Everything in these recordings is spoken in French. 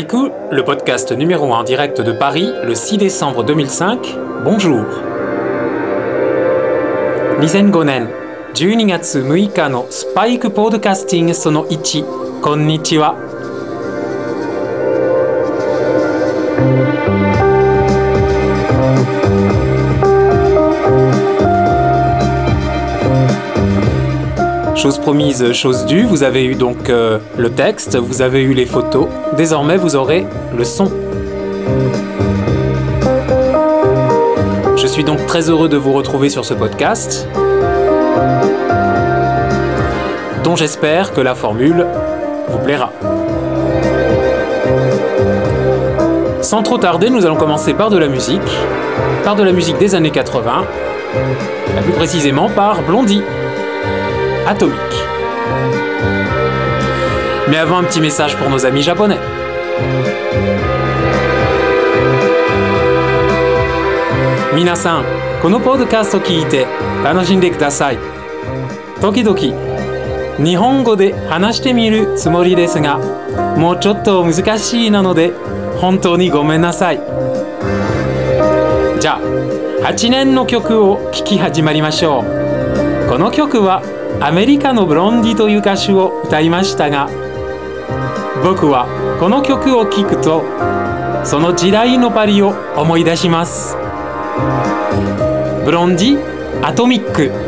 Le podcast numéro 1 direct de Paris, le 6 décembre 2005. Bonjour. Nizengonen, Juningatsu Muika no Spike Podcasting Sono Ichi. Konnichiwa. Chose promise, chose due, vous avez eu donc euh, le texte, vous avez eu les photos, désormais vous aurez le son. Je suis donc très heureux de vous retrouver sur ce podcast, dont j'espère que la formule vous plaira. Sans trop tarder, nous allons commencer par de la musique, par de la musique des années 80, plus précisément par Blondie atomique. Mais avant un petit message pour nos amis japonais. Minasan, このポッドキャスト聞いて楽しんでください。時々日本語で話してみるつもりですが、もうちょっと難しいなので本当にごめんなさい。じゃあ8年の曲を聴き始まりましょう。この曲はアメリカのブロンディという歌手を歌いましたが僕はこの曲を聴くとその時代のパリを思い出します。ブロンディアトミック。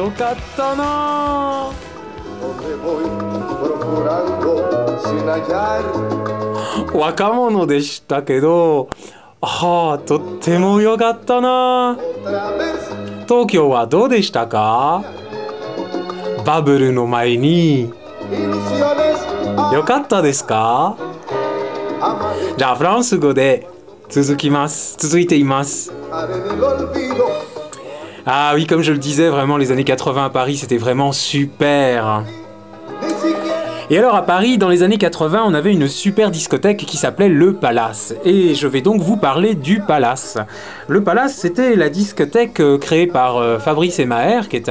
よかったな。若者でしたけどああとってもよかったな。東京はどうでしたか？バブルの前に。よかったですか？じゃあフランス語で続きます。続いています。Ah oui comme je le disais vraiment les années 80 à Paris c'était vraiment super Et alors à Paris, dans les années 80, on avait une super discothèque qui s'appelait Le Palace. Et je vais donc vous parler du Palace. Le Palace, c'était la discothèque euh, créée par euh, Fabrice Emaer, qui est,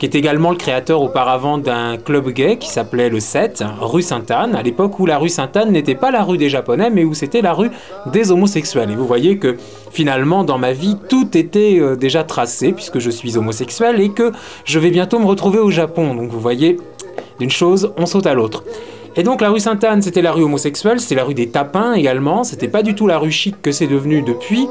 qui est également le créateur auparavant d'un club gay qui s'appelait le 7, rue Sainte-Anne, à l'époque où la rue Sainte-Anne n'était pas la rue des Japonais, mais où c'était la rue des homosexuels. Et vous voyez que finalement, dans ma vie, tout était euh, déjà tracé, puisque je suis homosexuel, et que je vais bientôt me retrouver au Japon. Donc vous voyez, d'une chose, on saute à l'autre. Et donc la rue Sainte-Anne, c'était la rue homosexuelle, c'était la rue des tapins également, c'était pas du tout la rue chic que c'est devenu depuis.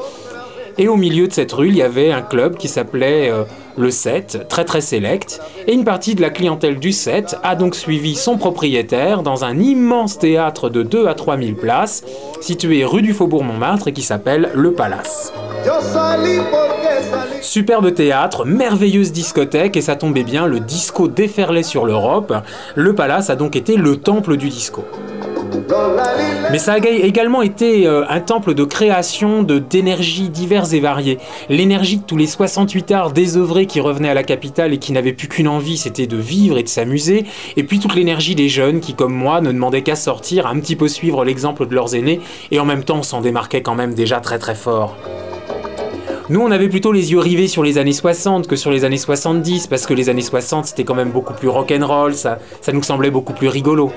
Et au milieu de cette rue, il y avait un club qui s'appelait euh, le 7, très très select. Et une partie de la clientèle du 7 a donc suivi son propriétaire dans un immense théâtre de 2 à 3 000 places, situé rue du Faubourg Montmartre et qui s'appelle Le Palace. Superbe théâtre, merveilleuse discothèque et ça tombait bien, le disco déferlait sur l'Europe. Le Palace a donc été le temple du disco. Mais ça a également été euh, un temple de création de d'énergies diverses et variées. L'énergie de tous les 68 arts désœuvrés qui revenaient à la capitale et qui n'avaient plus qu'une envie, c'était de vivre et de s'amuser. Et puis toute l'énergie des jeunes qui, comme moi, ne demandaient qu'à sortir, un petit peu suivre l'exemple de leurs aînés, et en même temps s'en démarquaient quand même déjà très très fort. Nous, on avait plutôt les yeux rivés sur les années 60 que sur les années 70, parce que les années 60, c'était quand même beaucoup plus rock'n'roll, ça, ça nous semblait beaucoup plus rigolo.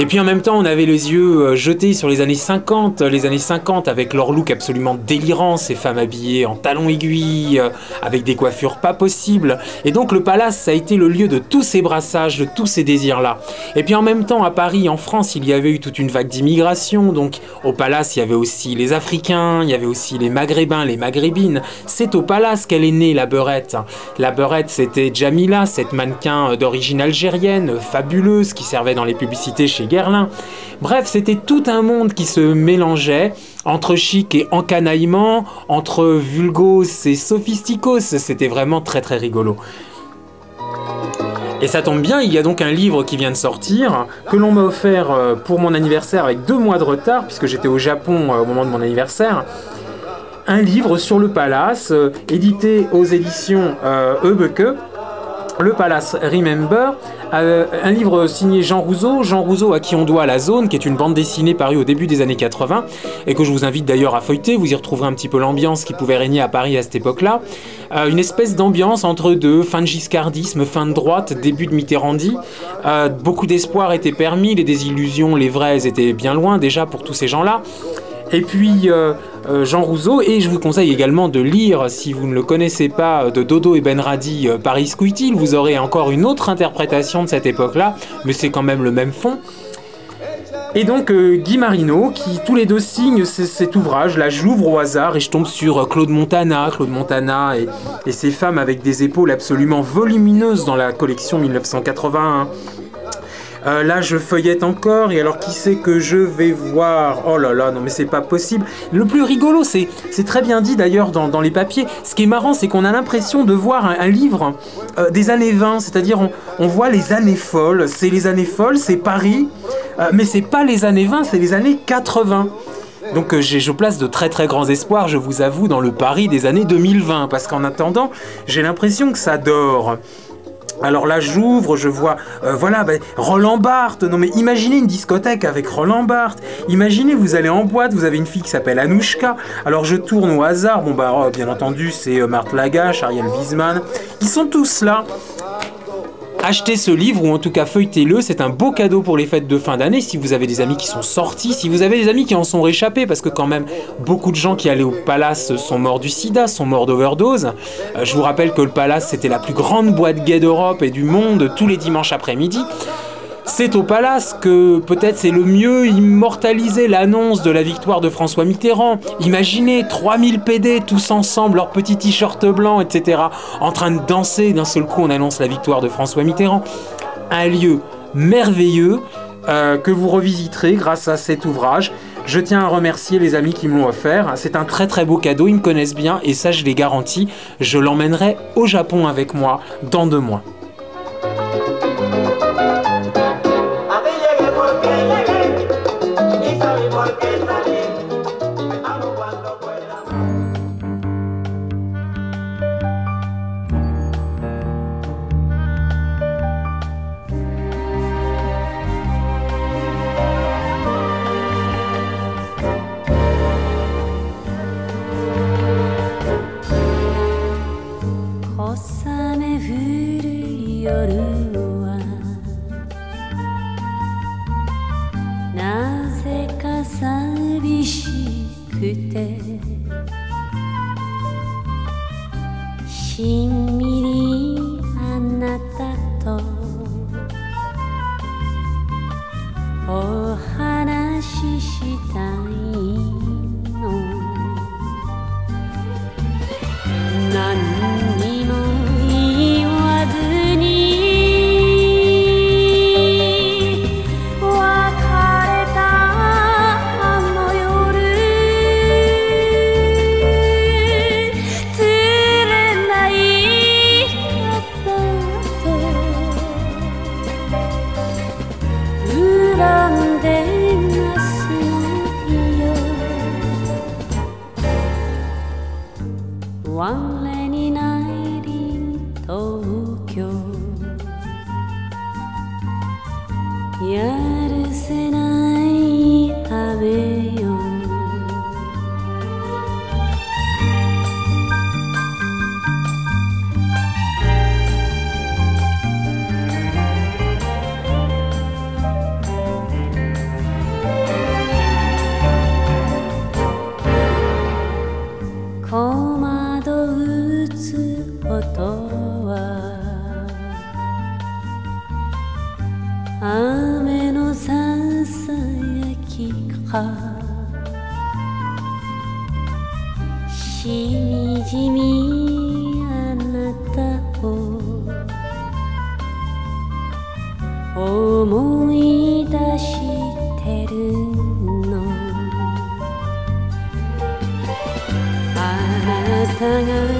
Et puis en même temps, on avait les yeux euh, jetés sur les années 50, les années 50 avec leur look absolument délirant, ces femmes habillées en talons aiguilles, euh, avec des coiffures pas possibles. Et donc le palace, ça a été le lieu de tous ces brassages, de tous ces désirs-là. Et puis en même temps, à Paris, en France, il y avait eu toute une vague d'immigration. Donc au palace, il y avait aussi les Africains, il y avait aussi les Maghrébins, les Maghrébines. C'est au palace qu'elle est née, la beurette. La beurette, c'était Jamila, cette mannequin euh, d'origine algérienne, fabuleuse, qui servait dans les publicités chez Bref, c'était tout un monde qui se mélangeait entre chic et encanaillement, entre vulgos et sophisticos. C'était vraiment très très rigolo. Et ça tombe bien, il y a donc un livre qui vient de sortir, que l'on m'a offert euh, pour mon anniversaire avec deux mois de retard, puisque j'étais au Japon euh, au moment de mon anniversaire. Un livre sur le palace, euh, édité aux éditions euh, le Palace Remember, euh, un livre signé Jean Rouzeau, Jean Rouzeau à qui on doit La Zone, qui est une bande dessinée parue au début des années 80, et que je vous invite d'ailleurs à feuilleter, vous y retrouverez un petit peu l'ambiance qui pouvait régner à Paris à cette époque-là. Euh, une espèce d'ambiance entre deux, fin de giscardisme, fin de droite, début de Mitterrandi. Euh, beaucoup d'espoir était permis, les désillusions, les vraies étaient bien loin déjà pour tous ces gens-là. Et puis euh, euh, Jean Rouzeau, et je vous conseille également de lire, si vous ne le connaissez pas, de Dodo et Benradi, euh, Paris Squeetil, vous aurez encore une autre interprétation de cette époque-là, mais c'est quand même le même fond. Et donc euh, Guy Marino, qui tous les deux signent cet ouvrage, là j'ouvre au hasard et je tombe sur euh, Claude Montana, Claude Montana et, et ses femmes avec des épaules absolument volumineuses dans la collection 1981. Euh, là, je feuillette encore, et alors qui c'est que je vais voir? Oh là là, non mais c'est pas possible. Le plus rigolo, c'est très bien dit d'ailleurs dans, les papiers. Ce qui est marrant, c'est qu'on a l'impression de voir un, livre euh, des années 20, c'est-à-dire on, voit les années folles. C'est les années folles, c'est Paris, euh, mais c'est pas les années 20, c'est les années 80. Donc je place de très très grands espoirs, je vous avoue, dans le Paris des années 2020, parce qu'en attendant, j'ai l'impression que ça dort. Alors là, j'ouvre, je vois, euh, voilà, ben, Roland Barthes. Non mais imaginez une discothèque avec Roland Barthes. Imaginez, vous allez en boîte, vous avez une fille qui s'appelle Anouchka. Alors je tourne au hasard. Bon bah, bien entendu, c'est euh, Marthe Lagache, Ariel Wiesman. Ils sont tous là. Achetez ce livre ou en tout cas feuilletez-le, c'est un beau cadeau pour les fêtes de fin d'année si vous avez des amis qui sont sortis, si vous avez des amis qui en sont réchappés, parce que quand même beaucoup de gens qui allaient au Palace sont morts du sida, sont morts d'overdose. Euh, je vous rappelle que le Palace c'était la plus grande boîte gay d'Europe et du monde tous les dimanches après-midi. C'est au palace que peut-être c'est le mieux immortaliser l'annonce de la victoire de François Mitterrand. Imaginez 3000 PD tous ensemble, leurs petits t-shirts blancs, etc. En train de danser, d'un seul coup on annonce la victoire de François Mitterrand. Un lieu merveilleux euh, que vous revisiterez grâce à cet ouvrage. Je tiens à remercier les amis qui me l'ont offert. C'est un très très beau cadeau, ils me connaissent bien et ça je les garantis. Je l'emmènerai au Japon avec moi dans deux mois. 夜をしみじみあなたを思い出してるの。あなたが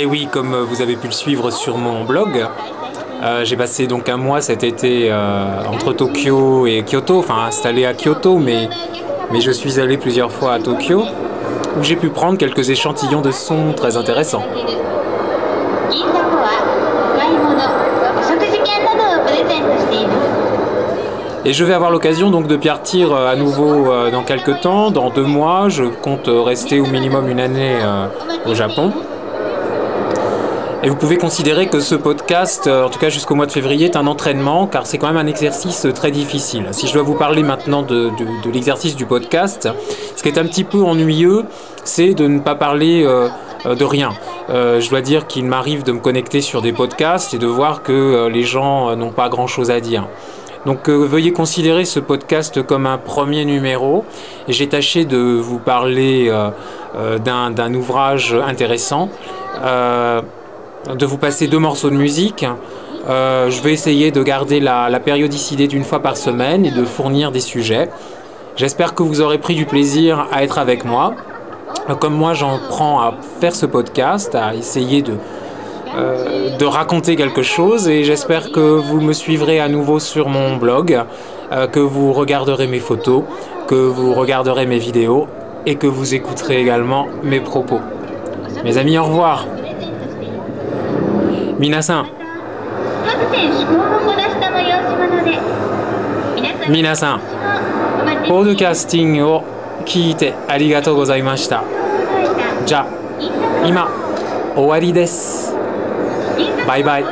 Et oui, comme euh, vous avez pu le suivre sur mon blog, euh, j'ai passé donc un mois cet été euh, entre Tokyo et Kyoto, enfin installé à Kyoto, mais, je suis allé plusieurs fois à Tokyo, où j'ai pu prendre quelques échantillons de sons très intéressants. Et je vais avoir l'occasion donc de partir à nouveau dans quelques temps, dans deux mois. Je compte rester au minimum une année au Japon. Et vous pouvez considérer que ce podcast, euh, en tout cas jusqu'au mois de février, est un entraînement, car c'est quand même un exercice euh, très difficile. Si je dois vous parler maintenant de, l'exercice du podcast, ce qui est un petit peu ennuyeux, c'est de ne pas parler euh, de rien. Je dois dire qu'il m'arrive de me connecter sur des podcasts et de voir que les gens n'ont pas grand-chose à dire. Donc veuillez considérer ce podcast comme un premier numéro. J'ai tâché de vous parler d'un ouvrage intéressant, de vous passer deux morceaux de musique. Euh, je vais essayer de garder la, périodicité d'une fois par semaine et de fournir des sujets. J'espère que vous aurez pris du plaisir à être avec moi. Comme moi, j'en prends à faire ce podcast, à essayer de, euh, de raconter quelque chose et j'espère que vous me suivrez à nouveau sur mon blog, euh, que vous regarderez mes photos, que vous regarderez mes vidéos et que vous écouterez également mes propos. Mes amis, au revoir. 皆さん、皆さんポッドキャスティングを聞いてありがとうございました。じゃあ、今、終わりです。バイバイ。イ